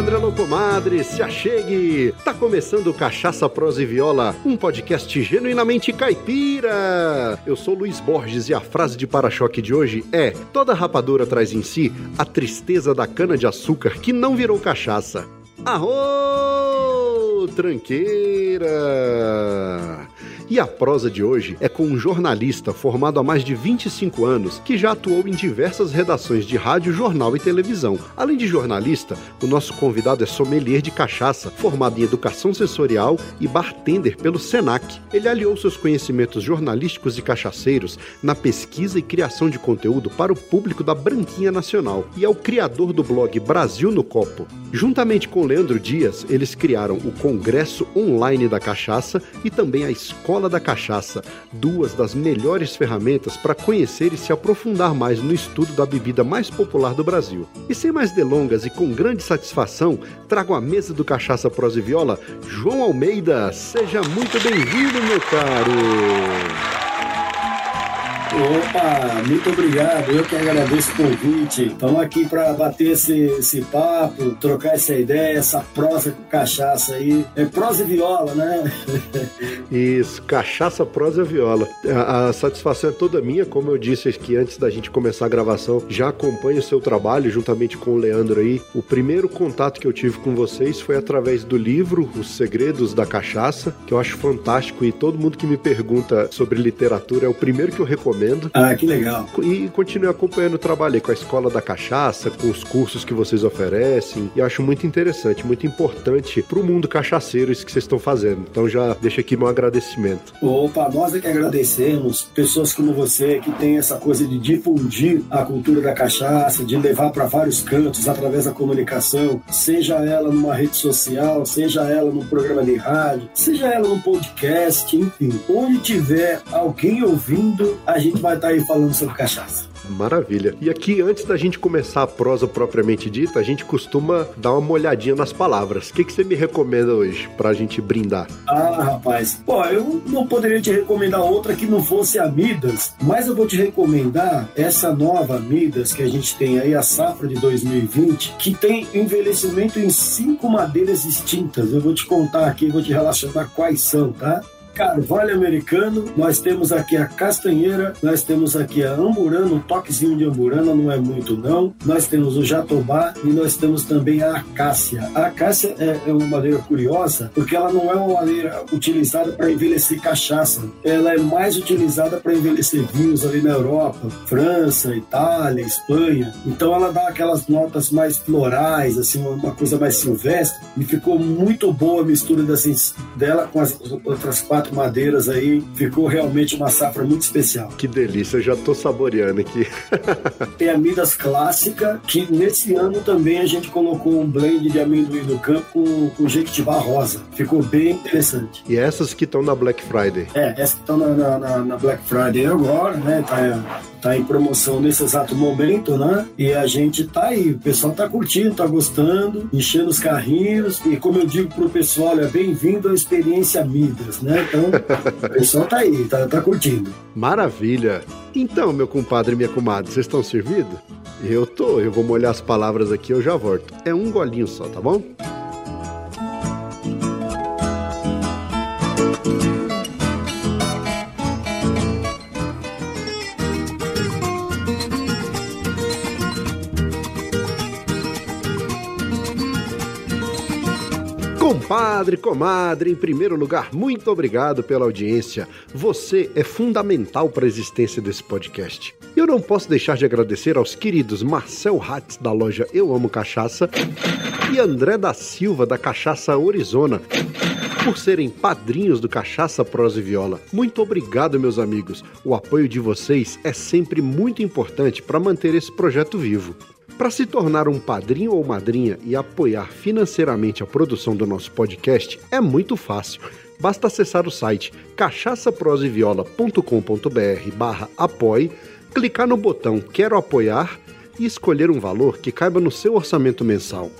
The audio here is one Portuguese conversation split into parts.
comadre, alô comadre, se achegue! Tá começando Cachaça Prosa e Viola, um podcast genuinamente caipira! Eu sou Luiz Borges e a frase de para-choque de hoje é: Toda rapadura traz em si a tristeza da cana-de-açúcar que não virou cachaça. Arro! Tranqueira! E a prosa de hoje é com um jornalista formado há mais de 25 anos que já atuou em diversas redações de rádio, jornal e televisão. Além de jornalista, o nosso convidado é sommelier de cachaça, formado em educação sensorial e bartender pelo SENAC. Ele aliou seus conhecimentos jornalísticos e cachaceiros na pesquisa e criação de conteúdo para o público da Branquinha Nacional e é o criador do blog Brasil no Copo. Juntamente com Leandro Dias, eles criaram o Congresso Online da Cachaça e também a Escola Escola da Cachaça, duas das melhores ferramentas para conhecer e se aprofundar mais no estudo da bebida mais popular do Brasil. E sem mais delongas e com grande satisfação, trago à mesa do Cachaça Prosa e Viola, João Almeida. Seja muito bem-vindo, meu caro! Opa, muito obrigado. Eu que agradeço o convite. Estamos aqui para bater esse, esse papo, trocar essa ideia, essa prosa com cachaça aí. É prosa e viola, né? Isso, cachaça, prosa e viola. A, a, satisfação é toda minha, como eu disse aqui antes da gente começar a gravação. Já acompanho o seu trabalho juntamente com o Leandro aí. O primeiro contato que eu tive com vocês foi através do livro Os Segredos da Cachaça, que eu acho fantástico e todo mundo que me pergunta sobre literatura é o primeiro que eu recomendo recomendo. Ah, que legal. E continue acompanhando o trabalho aí com a Escola da Cachaça, com os cursos que vocês oferecem. E acho muito interessante, muito importante para o mundo cachaceiro isso que vocês estão fazendo. Então já deixo aqui meu agradecimento. Opa, nós é que agradecemos. Pessoas como você que tem essa coisa de difundir a cultura da cachaça, de levar para vários cantos através da comunicação, seja ela numa rede social, seja ela num programa de rádio, seja ela num podcast, enfim. Onde tiver alguém ouvindo, a gente gente vai estar tá aí falando sobre cachaça. Maravilha. E aqui, antes da gente começar a prosa propriamente dita, a gente costuma dar uma olhadinha nas palavras. O que, que você me recomenda hoje pra gente brindar? Ah, rapaz. Pô, eu não poderia te recomendar outra que não fosse a Midas, mas eu vou te recomendar essa nova Midas que a gente tem aí, a safra de 2020, que tem envelhecimento em cinco madeiras distintas. Eu vou te contar aqui, vou te relacionar quais são, tá? Carvalho americano, nós temos aqui a castanheira, nós temos aqui a amburana, um toquezinho de amburana, não é muito não. Nós temos o jatobá e nós temos também a acácia. A acácia é, é uma madeira curiosa porque ela não é uma madeira utilizada para envelhecer cachaça. Ela é mais utilizada para envelhecer vinhos ali na Europa, França, Itália, Espanha. Então ela dá aquelas notas mais florais, assim, uma coisa mais silvestre. E ficou muito boa a mistura dela com as outras quatro quatro madeiras aí, ficou realmente uma safra muito especial. Que delícia, eu já tô saboreando aqui. Tem a Midas Clássica, que nesse ano também a gente colocou um blend de amendoim do campo com, com jequitibá rosa. Ficou bem interessante. E essas que estão na Black Friday? É, essas que estão na, na, na, Black Friday agora, né? Tá, tá em promoção nesse exato momento, né? E a gente tá aí, o pessoal tá curtindo, tá gostando, enchendo os carrinhos. E como eu digo pro pessoal, é bem-vindo à experiência Midas, né? Então, o pessoal tá aí, tá, tá curtindo. Maravilha. Então, meu compadre e minha comadre, vocês estão servidos? Eu tô, eu vou molhar as palavras aqui, eu já volto. É um golinho só, tá bom? Compadre, comadre, em primeiro lugar, muito obrigado pela audiência. Você é fundamental para a existência desse podcast. Eu não posso deixar de agradecer aos queridos Marcel Hatz, da loja Eu Amo Cachaça, e André da Silva, da Cachaça Arizona, por serem padrinhos do Cachaça Prosa e Viola. Muito obrigado, meus amigos. O apoio de vocês é sempre muito importante para manter esse projeto vivo. Para se tornar um padrinho ou madrinha e apoiar financeiramente a produção do nosso podcast é muito fácil. Basta acessar o site cachaçaproseviola.com.br barra apoie, clicar no botão Quero apoiar e escolher um valor que caiba no seu orçamento mensal.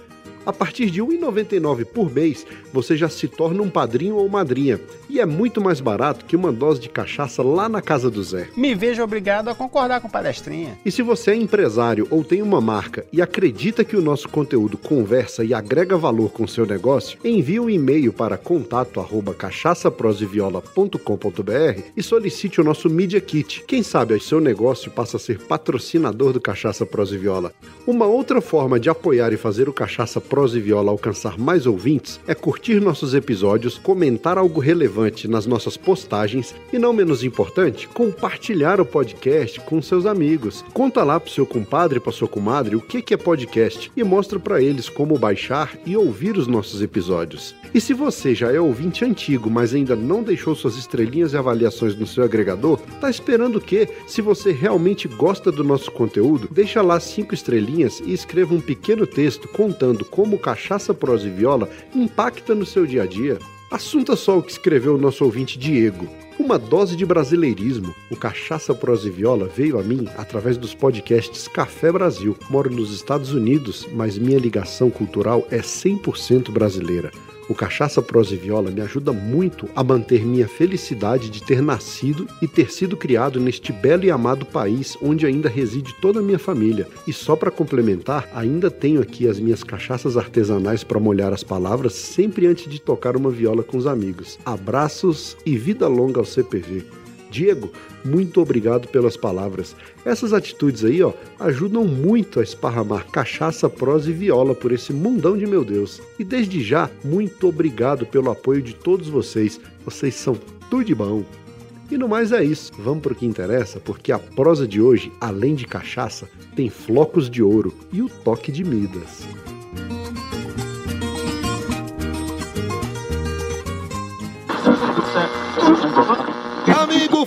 A partir de R$ 1,99 por mês, você já se torna um padrinho ou madrinha. E é muito mais barato que uma dose de cachaça lá na casa do Zé. Me vejo obrigado a concordar com palestrinha. E se você é empresário ou tem uma marca e acredita que o nosso conteúdo conversa e agrega valor com seu negócio, envie um e-mail para contato@cachaçaproseviola.com.br e solicite o nosso Media Kit. Quem sabe o seu negócio passa a ser patrocinador do Cachaça Pros e Viola. Uma outra forma de apoiar e fazer o Cachaça Pros e Viola alcançar mais ouvintes é curtir nossos episódios, comentar algo relevante nas nossas postagens e, não menos importante, compartilhar o podcast com seus amigos. Conta lá pro seu compadre pra sua comadre o que é podcast e mostra para eles como baixar e ouvir os nossos episódios. E se você já é ouvinte antigo, mas ainda não deixou suas estrelinhas e avaliações no seu agregador, tá esperando o quê? Se você realmente gosta do nosso conteúdo, deixa lá cinco estrelinhas e escreva um pequeno texto contando como cachaça, prosa e viola impacta no seu dia a dia. Assunta só o que escreveu o nosso ouvinte Diego. Uma dose de brasileirismo. O Cachaça Prosa e Viola veio a mim através dos podcasts Café Brasil. Moro nos Estados Unidos, mas minha ligação cultural é 100% brasileira. O Cachaça Prosa e Viola me ajuda muito a manter minha felicidade de ter nascido e ter sido criado neste belo e amado país onde ainda reside toda a minha família. E só para complementar, ainda tenho aqui as minhas cachaças artesanais para molhar as palavras sempre antes de tocar uma viola com os amigos. Abraços e vida longa ao CPV. Diego, muito obrigado pelas palavras. Essas atitudes aí, ó, ajudam muito a esparramar cachaça, prosa e viola por esse mundão de meu Deus. E desde já, muito obrigado pelo apoio de todos vocês. Vocês são tudo de bom. E no mais é isso. Vamos para o que interessa, porque a prosa de hoje, além de cachaça, tem flocos de ouro e o toque de Midas.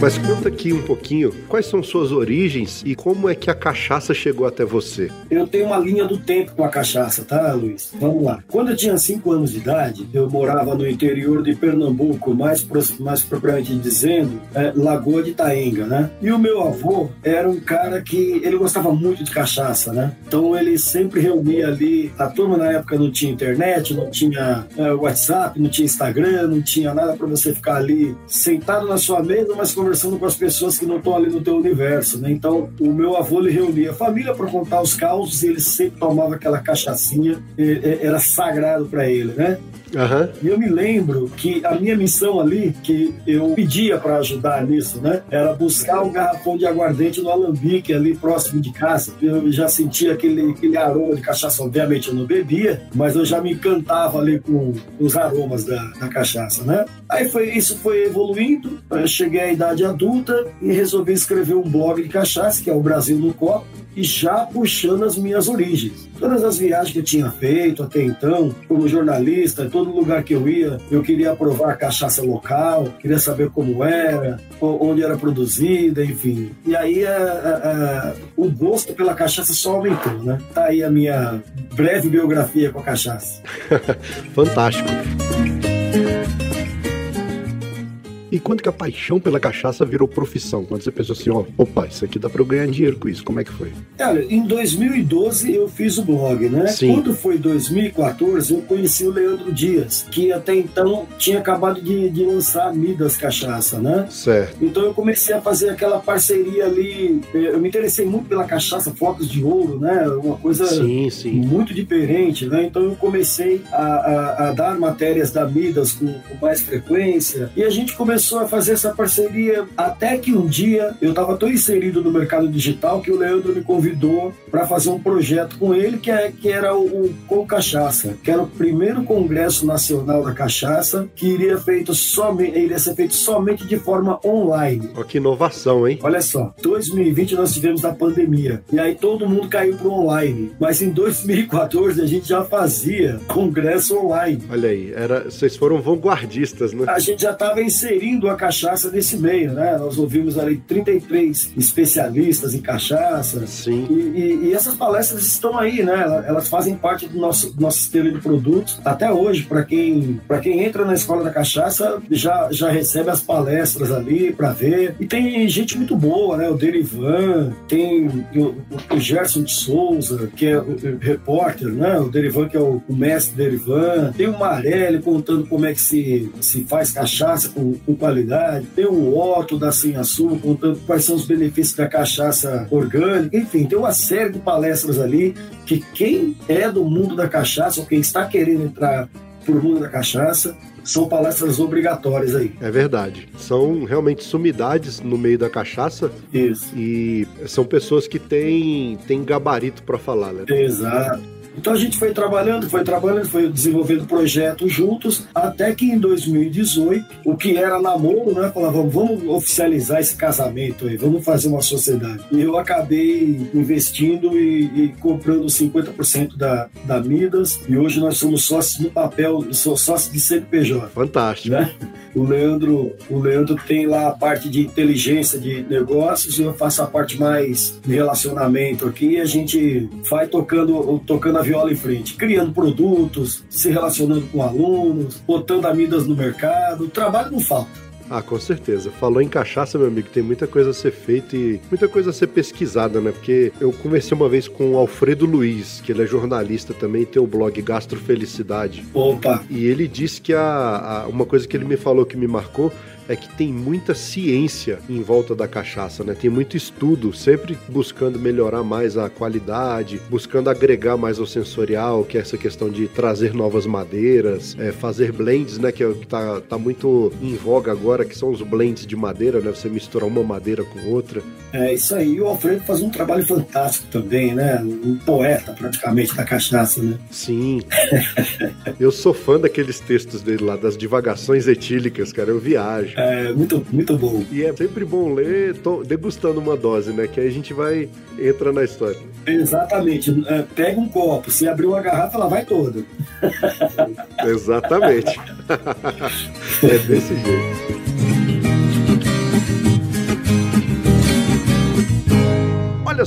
Mas conta aqui um pouquinho, quais são suas origens e como é que a cachaça chegou até você? Eu tenho uma linha do tempo com a cachaça, tá, Luiz? Vamos lá. Quando eu tinha 5 anos de idade, eu morava no interior de Pernambuco, mais, mais propriamente dizendo, é, Lagoa de Itaenga, né? E o meu avô era um cara que ele gostava muito de cachaça, né? Então ele sempre reunia ali, a turma na época não tinha internet, não tinha é, WhatsApp, não tinha Instagram, não tinha nada para você ficar ali sentado na sua mesa, mas conversando conversando com as pessoas que não estão ali no teu universo, né? Então, o meu avô ele reunia a família para contar os causos e ele sempre tomava aquela cachaçinha, era sagrado para ele, né? Uhum. E eu me lembro que a minha missão ali, que eu pedia para ajudar nisso, né? Era buscar um garrafão de aguardente no alambique ali próximo de casa. Eu já sentia aquele, aquele aroma de cachaça. Obviamente eu não bebia, mas eu já me encantava ali com os aromas da, da cachaça, né? Aí foi, isso foi evoluindo. Eu cheguei à idade adulta e resolvi escrever um blog de cachaça, que é o Brasil no Copo e já puxando as minhas origens. Todas as viagens que eu tinha feito até então, como jornalista, todo lugar que eu ia, eu queria provar a cachaça local, queria saber como era, onde era produzida, enfim. E aí a, a, a, o gosto pela cachaça só aumentou, né? Tá aí a minha breve biografia com a cachaça. Fantástico. E quando que a paixão pela cachaça virou profissão? Quando você pensou assim, ó, opa, isso aqui dá pra eu ganhar dinheiro com isso, como é que foi? Cara, em 2012 eu fiz o blog, né? Sim. Quando foi 2014, eu conheci o Leandro Dias, que até então tinha acabado de, de lançar Midas Cachaça, né? Certo. Então eu comecei a fazer aquela parceria ali. Eu me interessei muito pela cachaça Flocos de Ouro, né? Uma coisa sim, sim. muito diferente, né? Então eu comecei a, a, a dar matérias da Midas com, com mais frequência e a gente começou começou a fazer essa parceria até que um dia eu estava tão inserido no mercado digital que o Leandro me convidou para fazer um projeto com ele que, é, que era o, o Com Cachaça, que era o primeiro congresso nacional da cachaça que iria, feito somente, iria ser feito somente de forma online. Olha que inovação, hein? Olha só, 2020 nós tivemos a pandemia e aí todo mundo caiu para online, mas em 2014 a gente já fazia congresso online. Olha aí, era, vocês foram vanguardistas, né? A gente já estava inserindo a cachaça nesse meio, né? Nós ouvimos ali 33 especialistas em cachaça. Sim. E, e, e essas palestras estão aí, né? Elas fazem parte do nosso, do nosso sistema de produtos. Até hoje, para quem, quem entra na escola da cachaça, já, já recebe as palestras ali para ver. E tem gente muito boa, né? O Derivan, tem o, o Gerson de Souza, que é o, o repórter, né? O Derivan, que é o, o mestre Derivan. Tem o Marelli contando como é que se, se faz cachaça com, com qualidade. Tem o Otto da Sem Açúcar contando quais são os benefícios da cachaça orgânica. Enfim, tem uma série de palestras ali que quem é do mundo da cachaça ou quem está querendo entrar pro mundo da cachaça são palestras obrigatórias aí. É verdade. São realmente sumidades no meio da cachaça. Isso. E são pessoas que têm, têm gabarito para falar, né? Exato. Então a gente foi trabalhando, foi trabalhando, foi desenvolvendo projetos juntos, até que em 2018, o que era namoro, né? Falava, vamos oficializar esse casamento aí, vamos fazer uma sociedade. E eu acabei investindo e, e comprando 50% da, da Midas, e hoje nós somos sócios no papel, sou sócio de CNPJ. Fantástico. Né? O Leandro, o Leandro tem lá a parte de inteligência de negócios, e eu faço a parte mais de relacionamento aqui, e a gente vai tocando, tocando a viola em frente, criando produtos, se relacionando com alunos, botando amidas no mercado. O trabalho não falta. Ah, com certeza. Falou em cachaça, meu amigo, tem muita coisa a ser feita e muita coisa a ser pesquisada, né? Porque eu conversei uma vez com o Alfredo Luiz, que ele é jornalista também, tem o blog Gastrofelicidade. Opa! E ele disse que a, a, uma coisa que ele me falou que me marcou é que tem muita ciência em volta da cachaça, né? Tem muito estudo, sempre buscando melhorar mais a qualidade, buscando agregar mais ao sensorial, que é essa questão de trazer novas madeiras, é, fazer blends, né? Que, é, que tá, tá muito em voga agora, que são os blends de madeira, né? Você misturar uma madeira com outra. É isso aí. O Alfredo faz um trabalho fantástico também, né? Um poeta praticamente da cachaça, né? Sim. Eu sou fã daqueles textos dele lá, das divagações etílicas, cara. Eu viajo. É, muito, muito bom. E é sempre bom ler degustando uma dose, né? Que aí a gente vai entra na história. Exatamente. É, pega um copo, se abrir uma garrafa, ela vai toda. Exatamente. é desse jeito.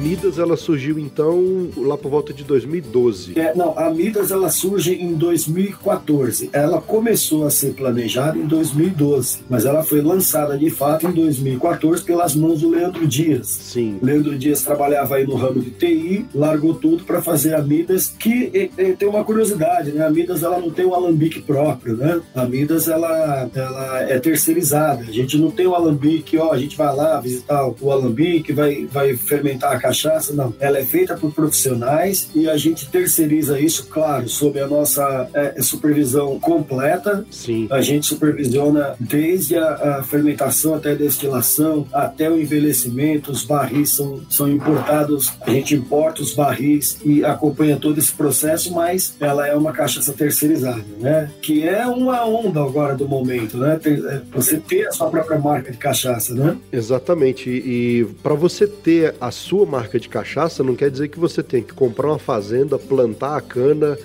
Midas ela surgiu então lá por volta de 2012. É, não, a Midas ela surge em 2014. Ela começou a ser planejada em 2012, mas ela foi lançada de fato em 2014 pelas mãos do Leandro Dias. Sim. O Leandro Dias trabalhava aí no ramo de TI, largou tudo para fazer a Midas, que e, e, tem uma curiosidade, né? A Midas ela não tem um alambique próprio, né? A Midas ela, ela é terceirizada. A gente não tem um alambique, ó, a gente vai lá visitar o alambique, vai, vai fermentar a cachaça, não. Ela é feita por profissionais e a gente terceiriza isso, claro, sob a nossa é, supervisão completa. Sim. A gente supervisiona desde a, a, fermentação até a destilação, até o envelhecimento. Os barris são, são importados, a gente importa os barris e acompanha todo esse processo, mas ela é uma cachaça terceirizada, né? Que é uma onda agora do momento, né? É, você ter a sua própria marca de cachaça, né? Exatamente. E, e para você ter a sua marca de cachaça, não quer dizer que você tem que comprar uma fazenda, plantar a cana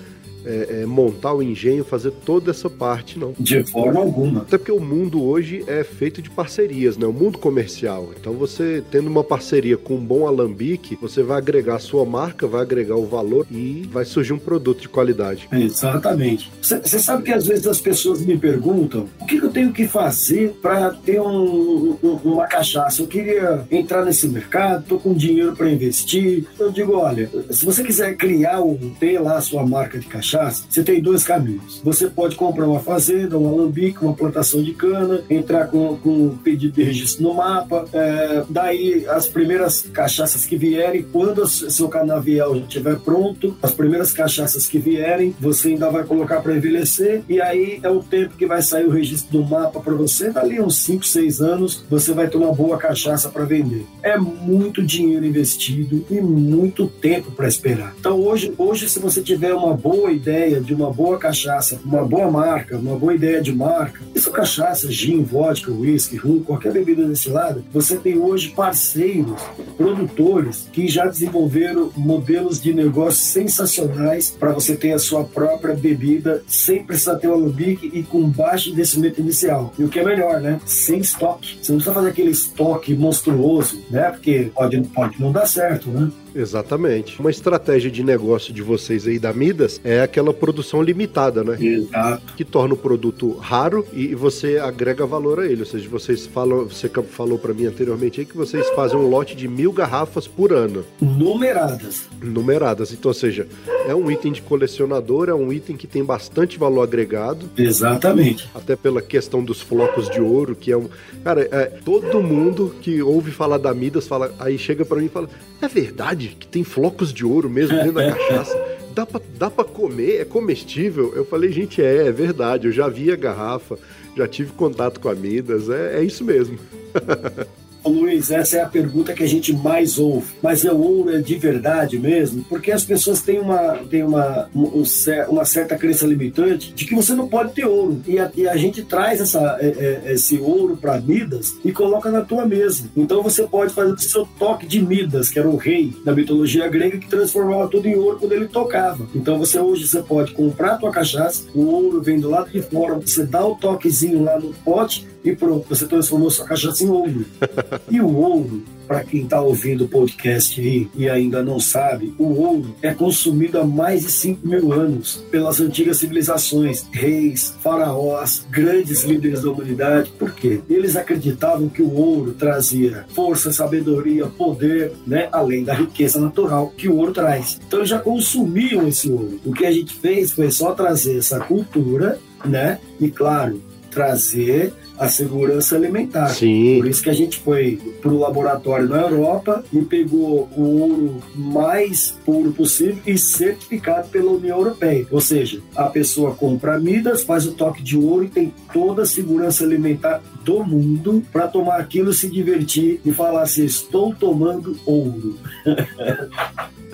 é, é, montar o engenho, fazer toda essa parte, não. De forma alguma. Até porque o mundo hoje é feito de parcerias, né? O mundo comercial. Então você tendo uma parceria com um bom alambique, você vai agregar a sua marca, vai agregar o valor e vai surgir um produto de qualidade. Exatamente. Você sabe que às vezes as pessoas me perguntam o que eu tenho que fazer para ter um, um, uma cachaça. Eu queria entrar nesse mercado, tô com dinheiro para investir. Eu digo, olha, se você quiser criar ou ter lá a sua marca de cachaça, você tem dois caminhos. Você pode comprar uma fazenda, um alambique, uma plantação de cana, entrar com, com um pedido de registro no mapa, é, daí as primeiras cachaças que vierem, quando seu canavial estiver pronto, as primeiras cachaças que vierem, você ainda vai colocar para envelhecer e aí é o tempo que vai sair o registro do mapa para você, dali uns 5, 6 anos, você vai ter uma boa cachaça para vender. É muito dinheiro investido e muito tempo para esperar. Então hoje, hoje se você tiver uma boa ideia de uma boa cachaça, uma boa marca, uma boa ideia de marca, isso cachaça, gin, vodka, whisky, rum, qualquer bebida desse lado, você tem hoje parceiros, produtores que já desenvolveram modelos de negócio sensacionais para você ter a sua própria bebida sem precisar ter um alambique e com baixo investimento inicial. E o que é melhor, né? Sem estoque. Você não precisa fazer aquele estoque monstruoso, né? Porque pode, pode não dar certo, né? Exatamente. Uma estratégia de negócio de vocês aí da Midas é aquela produção limitada, né? Exato. Que torna o produto raro e você agrega valor a ele. Ou seja, vocês falam, você falou para mim anteriormente aí que vocês fazem um lote de mil garrafas por ano. Numeradas. Numeradas. Então, ou seja, é um item de colecionador, é um item que tem bastante valor agregado. Exatamente. Até pela questão dos flocos de ouro, que é um. Cara, é, todo mundo que ouve falar da Midas fala, aí chega para mim e fala: é verdade que tem flocos de ouro mesmo dentro da cachaça? Dá pra, dá pra comer? É comestível? Eu falei, gente, é, é verdade. Eu já vi a garrafa, já tive contato com a Midas, é, é isso mesmo. Luiz, essa é a pergunta que a gente mais ouve. Mas é ouro é de verdade mesmo? Porque as pessoas têm uma, têm uma, um, uma certa crença limitante de que você não pode ter ouro. E a, e a gente traz essa, é, é, esse ouro para Midas e coloca na tua mesa. Então você pode fazer o seu toque de Midas, que era o rei da mitologia grega que transformava tudo em ouro quando ele tocava. Então você hoje você pode comprar a tua cachaça, o ouro vem do lado de fora, você dá o toquezinho lá no pote e pronto, você transformou sua cachaça em ouro. e o ouro, para quem está ouvindo o podcast aí e ainda não sabe, o ouro é consumido há mais de 5 mil anos pelas antigas civilizações, reis, faraós, grandes líderes da humanidade. Por quê? Eles acreditavam que o ouro trazia força, sabedoria, poder, né? além da riqueza natural que o ouro traz. Então eles já consumiam esse ouro. O que a gente fez foi só trazer essa cultura, né? E claro, trazer a segurança alimentar. Sim. Por isso que a gente foi para o laboratório na Europa e pegou o ouro mais puro possível e certificado pela União Europeia. Ou seja, a pessoa compra Midas, faz o toque de ouro e tem toda a segurança alimentar do mundo para tomar aquilo, se divertir e falar assim: estou tomando ouro.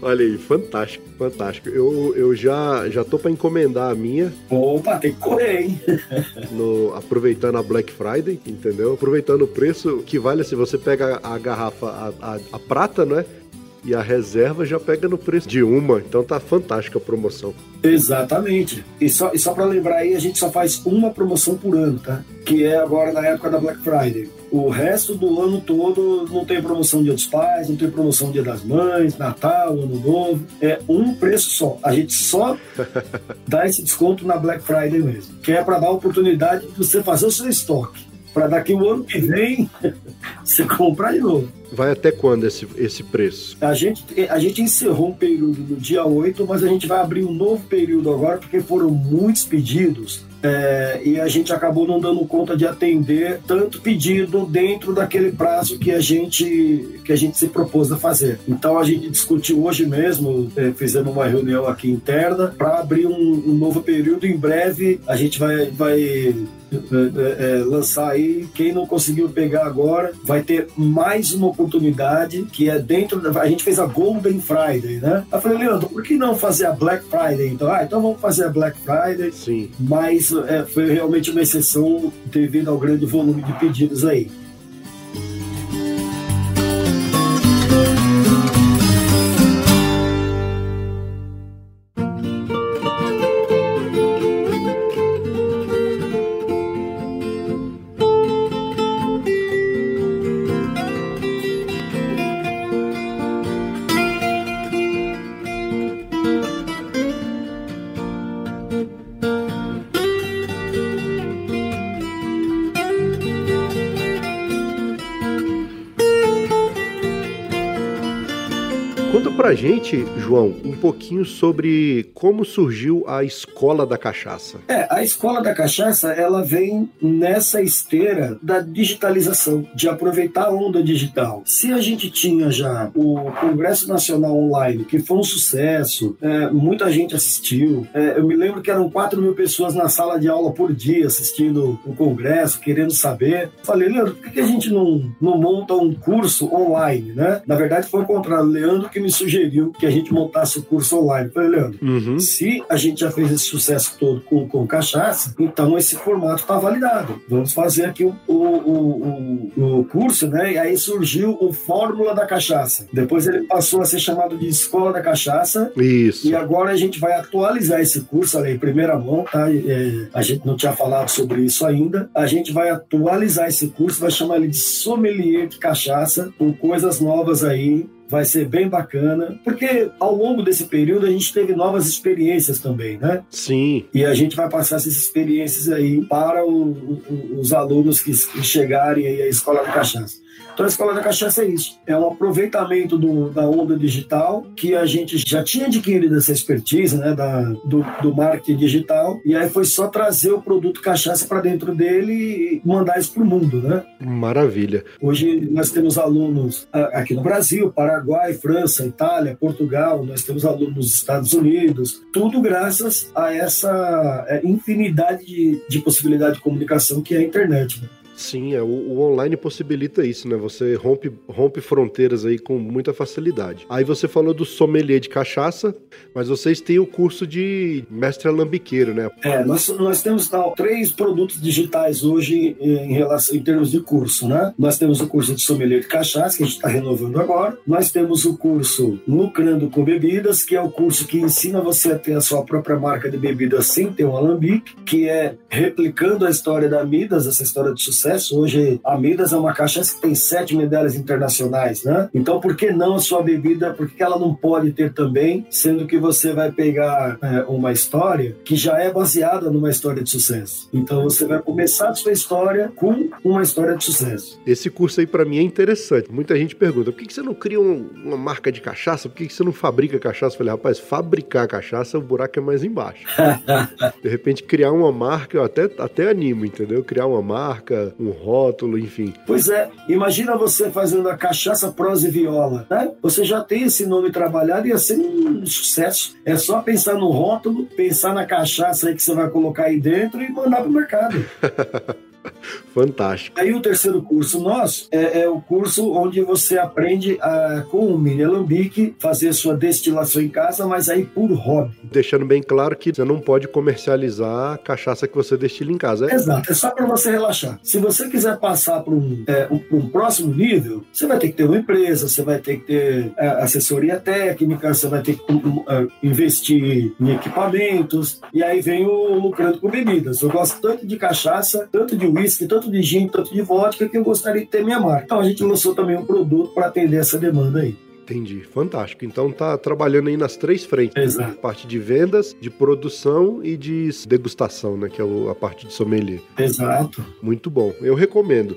Olha aí, fantástico, fantástico. Eu, eu já, já tô para encomendar a minha. Opa, tem que correr, hein? no, aproveitando a Black Friday, entendeu? Aproveitando o preço que vale se você pega a, a garrafa, a, a, a prata, né? E a reserva já pega no preço de uma, então tá fantástica a promoção. Exatamente. E só, e só para lembrar aí, a gente só faz uma promoção por ano, tá? Que é agora na época da Black Friday. O resto do ano todo não tem promoção Dia dos Pais, não tem promoção Dia das Mães, Natal, Ano Novo. É um preço só. A gente só dá esse desconto na Black Friday mesmo. Que é para dar oportunidade de você fazer o seu estoque. Para daqui o ano que vem você comprar de novo. Vai até quando esse, esse preço? A gente, a gente encerrou um período no dia 8, mas a gente vai abrir um novo período agora, porque foram muitos pedidos é, e a gente acabou não dando conta de atender tanto pedido dentro daquele prazo que a gente que a gente se propôs a fazer. Então a gente discutiu hoje mesmo, é, fizemos uma reunião aqui interna para abrir um, um, novo período. Em breve a gente vai, vai é, é, lançar aí. Quem não conseguiu pegar agora vai ter mais uma oportunidade que é dentro da. A gente fez a Golden Friday, né? Eu falei, Leandro, por que não fazer a Black Friday? Então, ah, então vamos fazer a Black Friday. Sim. Mas é, foi realmente uma exceção devido ao grande volume de pedidos aí. Pra gente, João, um pouquinho sobre como surgiu a Escola da Cachaça. É, a Escola da Cachaça, ela vem nessa esteira da digitalização, de aproveitar a onda digital. Se a gente tinha já o Congresso Nacional Online, que foi um sucesso, é, muita gente assistiu, é, eu me lembro que eram 4 mil pessoas na sala de aula por dia assistindo o Congresso, querendo saber. Falei, Leandro, por que a gente não, não monta um curso online, né? Na verdade, foi encontrar Leandro que me sugeriu que a gente montasse o curso online. falei, Leandro, uhum. se a gente já fez esse sucesso todo com, com cachaça, então esse formato está validado. Vamos fazer aqui o, o, o, o, curso, né? E aí surgiu o Fórmula da Cachaça. Depois ele passou a ser chamado de Escola da Cachaça. Isso. E agora a gente vai atualizar esse curso, ali, em primeira mão, tá? É, a gente não tinha falado sobre isso ainda. A gente vai atualizar esse curso, vai chamar ele de Sommelier de Cachaça, com coisas novas aí vai ser bem bacana, porque ao longo desse período a gente teve novas experiências também, né? Sim. E a gente vai passar essas experiências aí para o, o, os alunos que, que chegarem aí à Escola da Cachaça. Então a Escola da Cachaça é isso. É um aproveitamento do, da onda digital que a gente já tinha adquirido essa expertise né, da, do, do marketing digital e aí foi só trazer o produto cachaça para dentro dele e mandar isso para o mundo, né? Maravilha. Hoje nós temos alunos aqui no Brasil, Paraguai, França, Itália, Portugal, nós temos alunos nos Estados Unidos, tudo graças a essa é, infinidade de, de possibilidade de comunicação que é a internet. Né? Sim, é, o, o, online possibilita isso, né? Você rompe, rompe fronteiras aí com muita facilidade. Aí você falou do sommelier de cachaça, mas vocês têm o curso de mestre alambiqueiro, né? É, nós, nós temos tal, três produtos digitais hoje em, relação, em termos de curso, né? Nós temos o curso de sommelier de cachaça, que a gente está renovando agora. Nós temos o curso Lucrando com Bebidas, que é o curso que ensina você a ter a sua própria marca de bebidas sem ter um alambique, que é replicando a história da Midas, essa história de sucesso sucesso. Hoje, a Midas é uma cachaça que tem sete medalhas internacionais, né? Então, por que não a sua bebida? Por que ela não pode ter também, sendo que você vai pegar é, uma história que já é baseada numa história de sucesso? Então, você vai começar a sua história com uma história de sucesso. Esse curso aí, para mim, é interessante. Muita gente pergunta, por que você não cria um, uma marca de cachaça? Por que você não fabrica cachaça? Eu falei, rapaz, fabricar cachaça, o buraco é mais embaixo. de repente, criar uma marca, eu até, até animo, entendeu? Criar uma marca, um rótulo, enfim. Pois é, imagina você fazendo a cachaça, prosa e viola, né? Você já tem esse nome trabalhado e ia ser um sucesso. É só pensar no rótulo, pensar na cachaça aí que você vai colocar aí dentro e mandar pro mercado. Fantástico. Aí o terceiro curso nosso é, é, o curso onde você aprende a, com o mini alambique, fazer sua destilação em casa, mas aí por hobby. Deixando bem claro que você não pode comercializar a cachaça que você destila em casa. É? Exato, é só para você relaxar. Se você quiser passar para um, é, um, um, próximo nível, você vai ter que ter uma empresa, você vai ter que ter é, assessoria técnica, você vai ter que é, investir em equipamentos, e aí vem o lucrando com bebidas. Eu gosto tanto de cachaça, tanto de uísque, tanto de gin, tanto de vodka, que eu gostaria de ter minha marca. Então a gente lançou também um produto para atender essa demanda aí. Entendi, fantástico. Então tá trabalhando aí nas três frentes. Exato. Parte de vendas, de produção e de degustação, né? Que é a parte de sommelier. Exato. Muito bom. Eu recomendo.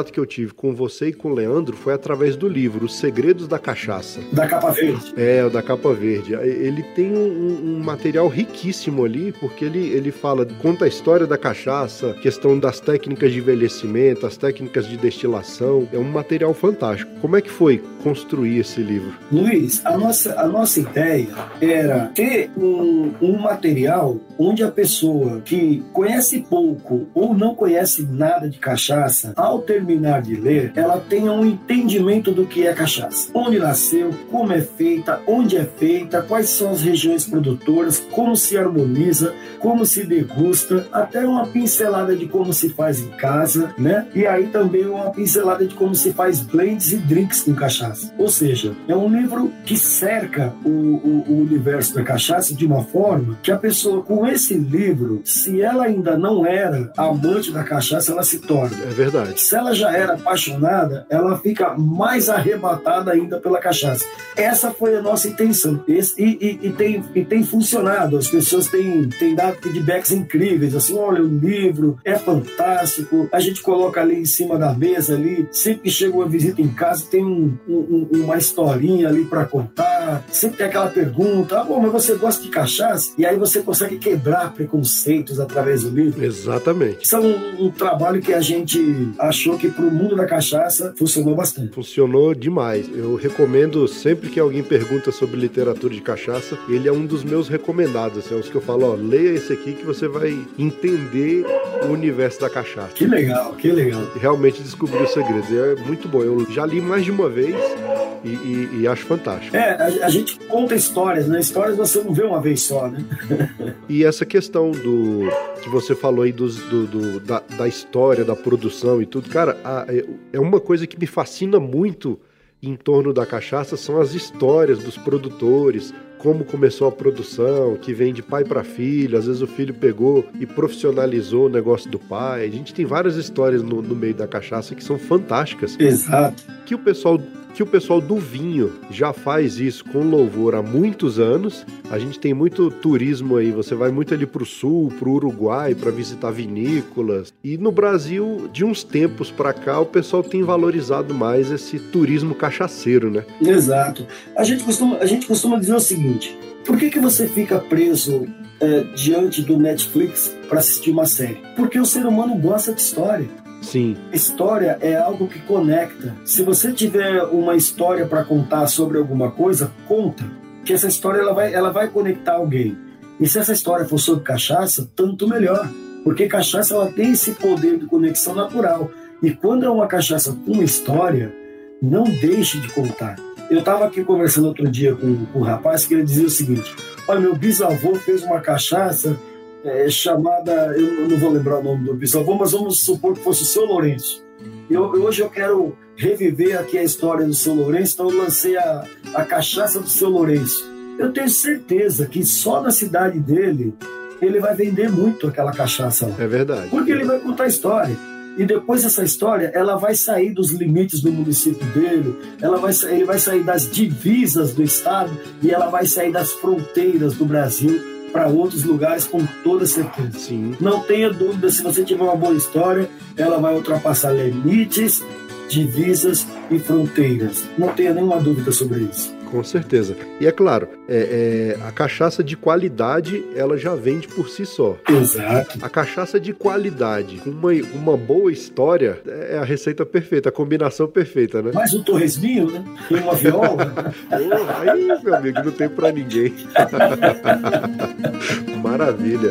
Contato que eu tive com você e com o Leandro foi através do livro Os Segredos da Cachaça. Da capa verde. É, o da capa verde. Ele tem um, um material riquíssimo ali, porque ele, ele fala, conta a história da cachaça, questão das técnicas de envelhecimento, as técnicas de destilação. É um material fantástico. Como é que foi construir esse livro? Luiz, a nossa, a nossa ideia era ter um, um material onde a pessoa que conhece pouco ou não conhece nada de cachaça, ao terminar de ler, ela tenha um entendimento do que é cachaça. Onde nasceu, como é feita, onde é feita, quais são as regiões produtoras, como se harmoniza, como se degusta, até uma pincelada de como se faz em casa, né? E aí também uma pincelada de como se faz blends e drinks com cachaça. Ou seja, é um livro que cerca o, o, o universo da cachaça de uma forma que a pessoa com esse livro, se ela ainda não era amante da cachaça, ela se torna. É verdade. Se ela já era apaixonada, ela fica mais arrebatada ainda pela cachaça. Essa foi a nossa intenção. Esse, e, e, e, tem, e tem funcionado. As pessoas têm, têm dado feedbacks incríveis. Assim, olha, o livro é fantástico. A gente coloca ali em cima da mesa ali. Sempre que chega uma visita em casa, tem um, um, uma historinha ali para contar. Sempre tem aquela pergunta: ah, bom, mas você gosta de cachaça? E aí você consegue quebrar preconceitos através do livro. Exatamente. Isso é um, um trabalho que a gente achou que para o mundo da cachaça funcionou bastante. Funcionou demais. Eu recomendo sempre que alguém pergunta sobre literatura de cachaça, ele é um dos meus recomendados. Assim, é os que eu falo, ó, leia esse aqui que você vai entender o universo da cachaça. Que legal, que legal. Realmente descobrir os segredos. É muito bom. Eu já li mais de uma vez e, e, e acho fantástico. É, a, a, gente conta histórias, né? Histórias você não vê uma vez só, né? e essa questão do que você falou aí dos, do, do da, da, história, da produção e tudo, cara, a, é, é uma coisa que me fascina muito em torno da cachaça são as histórias dos produtores, como começou a produção, que vem de pai para filho, às vezes o filho pegou e profissionalizou o negócio do pai. A gente tem várias histórias no, no meio da cachaça que são fantásticas. Exato. Que o pessoal que o pessoal do vinho já faz isso com louvor há muitos anos. A gente tem muito turismo aí, você vai muito ali para o sul, para o Uruguai, para visitar vinícolas. E no Brasil, de uns tempos para cá, o pessoal tem valorizado mais esse turismo cachaceiro, né? Exato. A gente costuma, a gente costuma dizer o seguinte: por que, que você fica preso é, diante do Netflix para assistir uma série? Porque o ser humano gosta de história. Sim. História é algo que conecta. Se você tiver uma história para contar sobre alguma coisa, conta. Que essa história ela vai, ela vai conectar alguém. E se essa história for sobre cachaça, tanto melhor. Porque cachaça ela tem esse poder de conexão natural. E quando é uma cachaça com uma história, não deixe de contar. Eu estava aqui conversando outro dia com, com um rapaz que ele dizia o seguinte: Olha, meu bisavô fez uma cachaça é, chamada, eu não vou lembrar o nome do bisavô, mas vamos supor que fosse o seu Lourenço. Eu, hoje eu quero reviver aqui a história do seu Lourenço, então eu lancei a, a cachaça do seu Lourenço. Eu tenho certeza que só na cidade dele ele vai vender muito aquela cachaça lá. É verdade. Porque ele vai contar a história. E depois essa história, ela vai sair dos limites do município dele, ela vai, ele vai sair das divisas do estado e ela vai sair das fronteiras do Brasil para outros lugares com toda certeza. Sim. Não tenha dúvida, se você tiver uma boa história, ela vai ultrapassar limites, divisas e fronteiras. Não tenha nenhuma dúvida sobre isso. Com certeza. E é claro, é, é, a cachaça de qualidade, ela já vende por si só. Exato. A cachaça de qualidade, com uma, uma boa história, é a receita perfeita, a combinação perfeita, né? Mais um torresminho, né? E uma viola. oh, aí, meu amigo, não tem pra ninguém. Maravilha.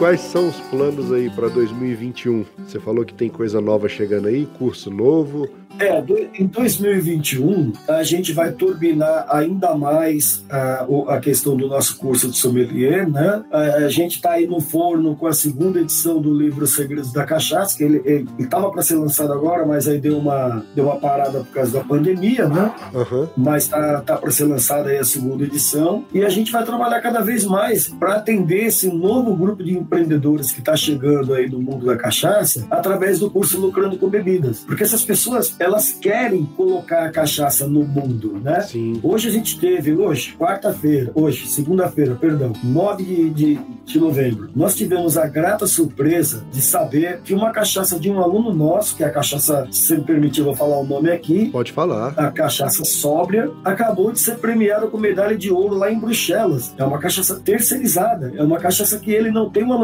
Quais são os planos aí para 2021? Você falou que tem coisa nova chegando aí, curso novo, É, em 2021 a gente vai turbinar ainda mais a, a questão do nosso curso de sommelier, né? A, a gente está aí no forno com a segunda edição do livro Segredos da Cachaça, que ele estava para ser lançado agora, mas aí deu uma, deu uma parada por causa da pandemia, né? Uhum. Mas tá, tá para ser lançada aí a segunda edição e a gente vai trabalhar cada vez mais para atender esse novo grupo de empreendedores que está chegando aí no mundo da cachaça através do curso Lucrando com Bebidas, porque essas pessoas elas querem colocar a cachaça no mundo, né? Sim. Hoje a gente teve, hoje, quarta-feira, hoje, segunda-feira, perdão, 9 de, de, de novembro, nós tivemos a grata surpresa de saber que uma cachaça de um aluno nosso, que é a cachaça, se me permitir, vou falar o nome aqui. Pode falar. A cachaça sóbria, acabou de ser premiada com medalha de ouro lá em Bruxelas. É uma cachaça terceirizada, é uma cachaça que ele não tem um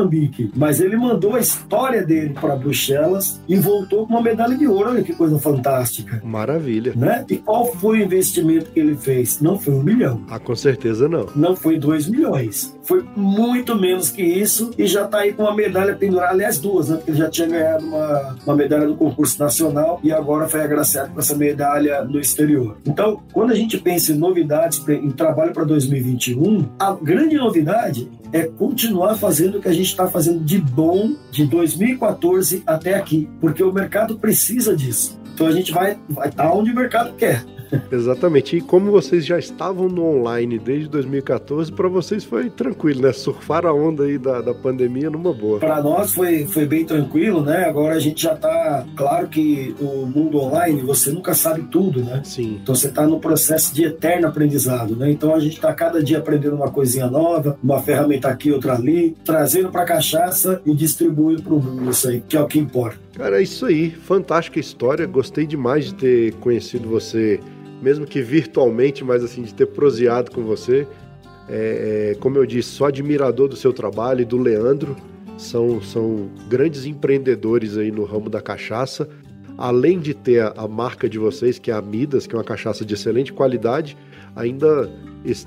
mas ele mandou a história dele para Bruxelas e voltou com uma medalha de ouro. Olha que coisa fantástica. Maravilha. Né? E qual foi o investimento que ele fez? Não foi um milhão. Ah, com certeza não. Não foi dois milhões. Foi muito menos que isso e já está aí com uma medalha pendurada, aliás, duas, né? Porque ele já tinha ganhado uma, uma medalha no concurso nacional e agora foi agraciado com essa medalha no exterior. Então, quando a gente pensa em novidades, em trabalho para 2021, a grande novidade é continuar fazendo o que a gente está fazendo de bom de 2014 até aqui, porque o mercado precisa disso. Então a gente vai, vai estar tá onde o mercado quer. Exatamente. E como vocês já estavam no online desde 2014, para vocês foi tranquilo, né? Surfar a onda aí da, da pandemia numa boa. Para nós foi, foi bem tranquilo, né? Agora a gente já tá. Claro que o mundo online você nunca sabe tudo, né? Sim. Então você tá no processo de eterno aprendizado, né? Então a gente tá cada dia aprendendo uma coisinha nova, uma ferramenta aqui, outra ali, trazendo para cachaça e distribuindo para o mundo isso aí, que é o que importa. Cara, é isso aí. Fantástica história. Gostei demais de ter conhecido você mesmo que virtualmente, mas assim, de ter proseado com você. É, é, como eu disse, sou admirador do seu trabalho e do Leandro. São, são grandes empreendedores aí no ramo da cachaça. Além de ter a, a marca de vocês, que é a Midas, que é uma cachaça de excelente qualidade, ainda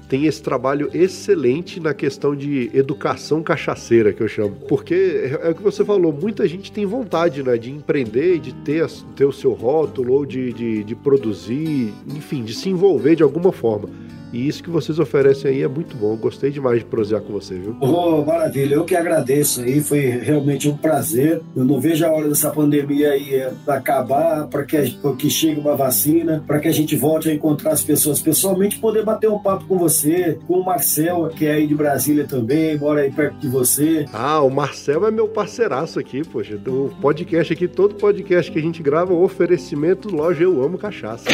tem esse trabalho excelente na questão de educação cachaceira, que eu chamo. Porque é, é o que você falou, muita gente tem vontade né, de empreender, de ter, ter o seu rótulo, ou de, de, de produzir, enfim, de se envolver de alguma forma. E isso que vocês oferecem aí é muito bom. Gostei demais de prosear com você, viu? Oh, maravilha. Eu que agradeço aí. Foi realmente um prazer. Eu não vejo a hora dessa pandemia aí é, acabar para que, que chegue uma vacina, para que a gente volte a encontrar as pessoas pessoalmente, poder bater um papo com você, com o Marcel, que é aí de Brasília também, mora aí perto de você. Ah, o Marcel é meu parceiraço aqui, poxa. O podcast aqui, todo podcast que a gente grava, oferecimento loja Eu Amo Cachaça.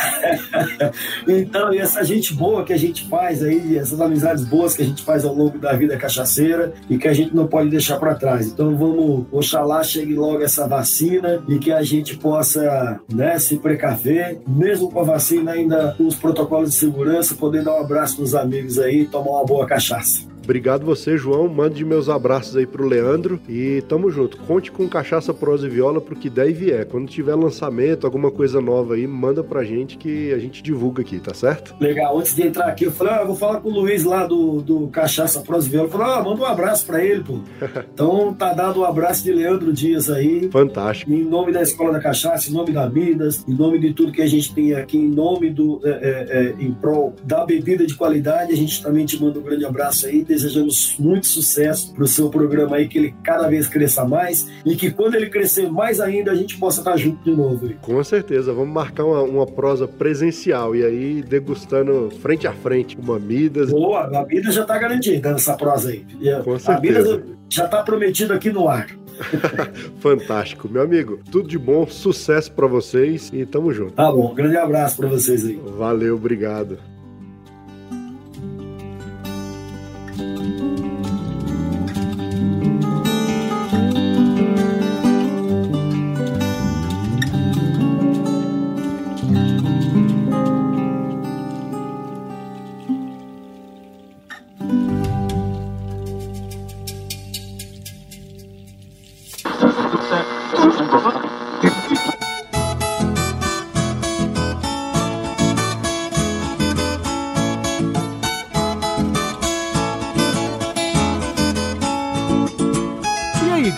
então, essa gente boa que a gente faz aí, essas amizades boas que a gente faz ao longo da vida cachaceira e que a gente não pode deixar para trás. Então, vamos, oxalá chegue logo essa vacina e que a gente possa né, se precaver, mesmo com a vacina, ainda com os protocolos de segurança, poder dar um abraço nos amigos aí e tomar uma boa cachaça. Obrigado você, João. Mande meus abraços aí pro Leandro e tamo junto. Conte com Cachaça, Prosa e Viola pro que der e vier. Quando tiver lançamento, alguma coisa nova aí, manda pra gente que a gente divulga aqui, tá certo? Legal. Antes de entrar aqui, eu falei, ah, vou falar com o Luiz lá do, do Cachaça, Prosa e Viola. Eu falei, ah, manda um abraço pra ele, pô. então tá dado um abraço de Leandro Dias aí. Fantástico. Em nome da Escola da Cachaça, em nome da Midas, em nome de tudo que a gente tem aqui, em nome do, é, é, é, em prol da bebida de qualidade, a gente também te manda um grande abraço aí desejamos muito sucesso para o seu programa aí, que ele cada vez cresça mais e que quando ele crescer mais ainda, a gente possa estar junto de novo. Aí. Com certeza, vamos marcar uma, uma prosa presencial e aí degustando frente a frente uma Midas. Boa, a Midas já está garantida nessa prosa aí. Com certeza. A Midas já está prometido aqui no ar. Fantástico, meu amigo. Tudo de bom, sucesso para vocês e tamo junto. Tá bom, grande abraço para vocês aí. Valeu, obrigado.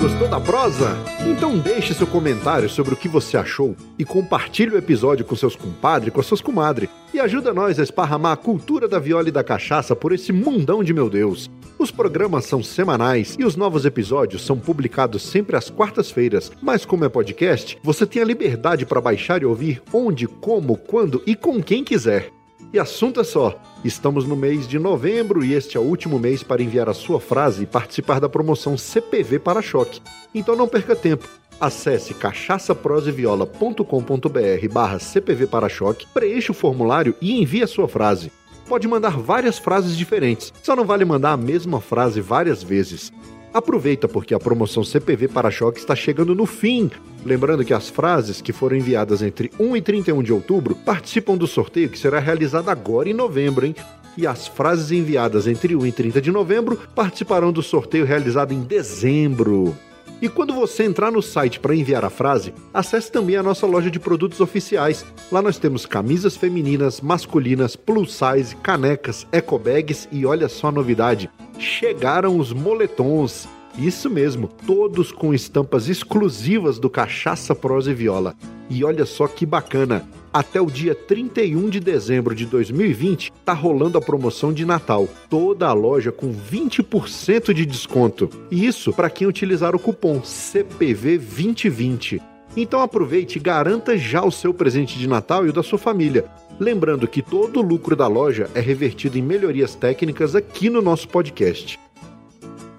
gostou da prosa? Então deixe seu comentário sobre o que você achou e compartilhe o episódio com seus compadres e com suas comadres. E ajuda nós a esparramar a cultura da viola e da cachaça por esse mundão de meu Deus. Os programas são semanais e os novos episódios são publicados sempre às quartas-feiras, mas como é podcast, você tem a liberdade para baixar e ouvir onde, como, quando e com quem quiser. E assunto é só: estamos no mês de novembro e este é o último mês para enviar a sua frase e participar da promoção CPV Para-Choque. Então não perca tempo. Acesse cachaçaproseviola.com.br barra CPV Para-Choque, preencha o formulário e envie a sua frase. Pode mandar várias frases diferentes, só não vale mandar a mesma frase várias vezes. Aproveita porque a promoção CPV Para-Choque está chegando no fim. Lembrando que as frases que foram enviadas entre 1 e 31 de outubro participam do sorteio que será realizado agora em novembro, hein? E as frases enviadas entre 1 e 30 de novembro participarão do sorteio realizado em dezembro. E quando você entrar no site para enviar a frase, acesse também a nossa loja de produtos oficiais. Lá nós temos camisas femininas, masculinas, plus size, canecas, ecobags e olha só a novidade: chegaram os moletons. Isso mesmo, todos com estampas exclusivas do Cachaça Prosa e Viola. E olha só que bacana, até o dia 31 de dezembro de 2020 tá rolando a promoção de Natal. Toda a loja com 20% de desconto. E isso para quem utilizar o cupom CPV 2020. Então aproveite e garanta já o seu presente de Natal e o da sua família. Lembrando que todo o lucro da loja é revertido em melhorias técnicas aqui no nosso podcast.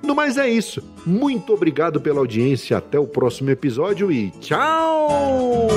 No mais é isso. Muito obrigado pela audiência. Até o próximo episódio e tchau!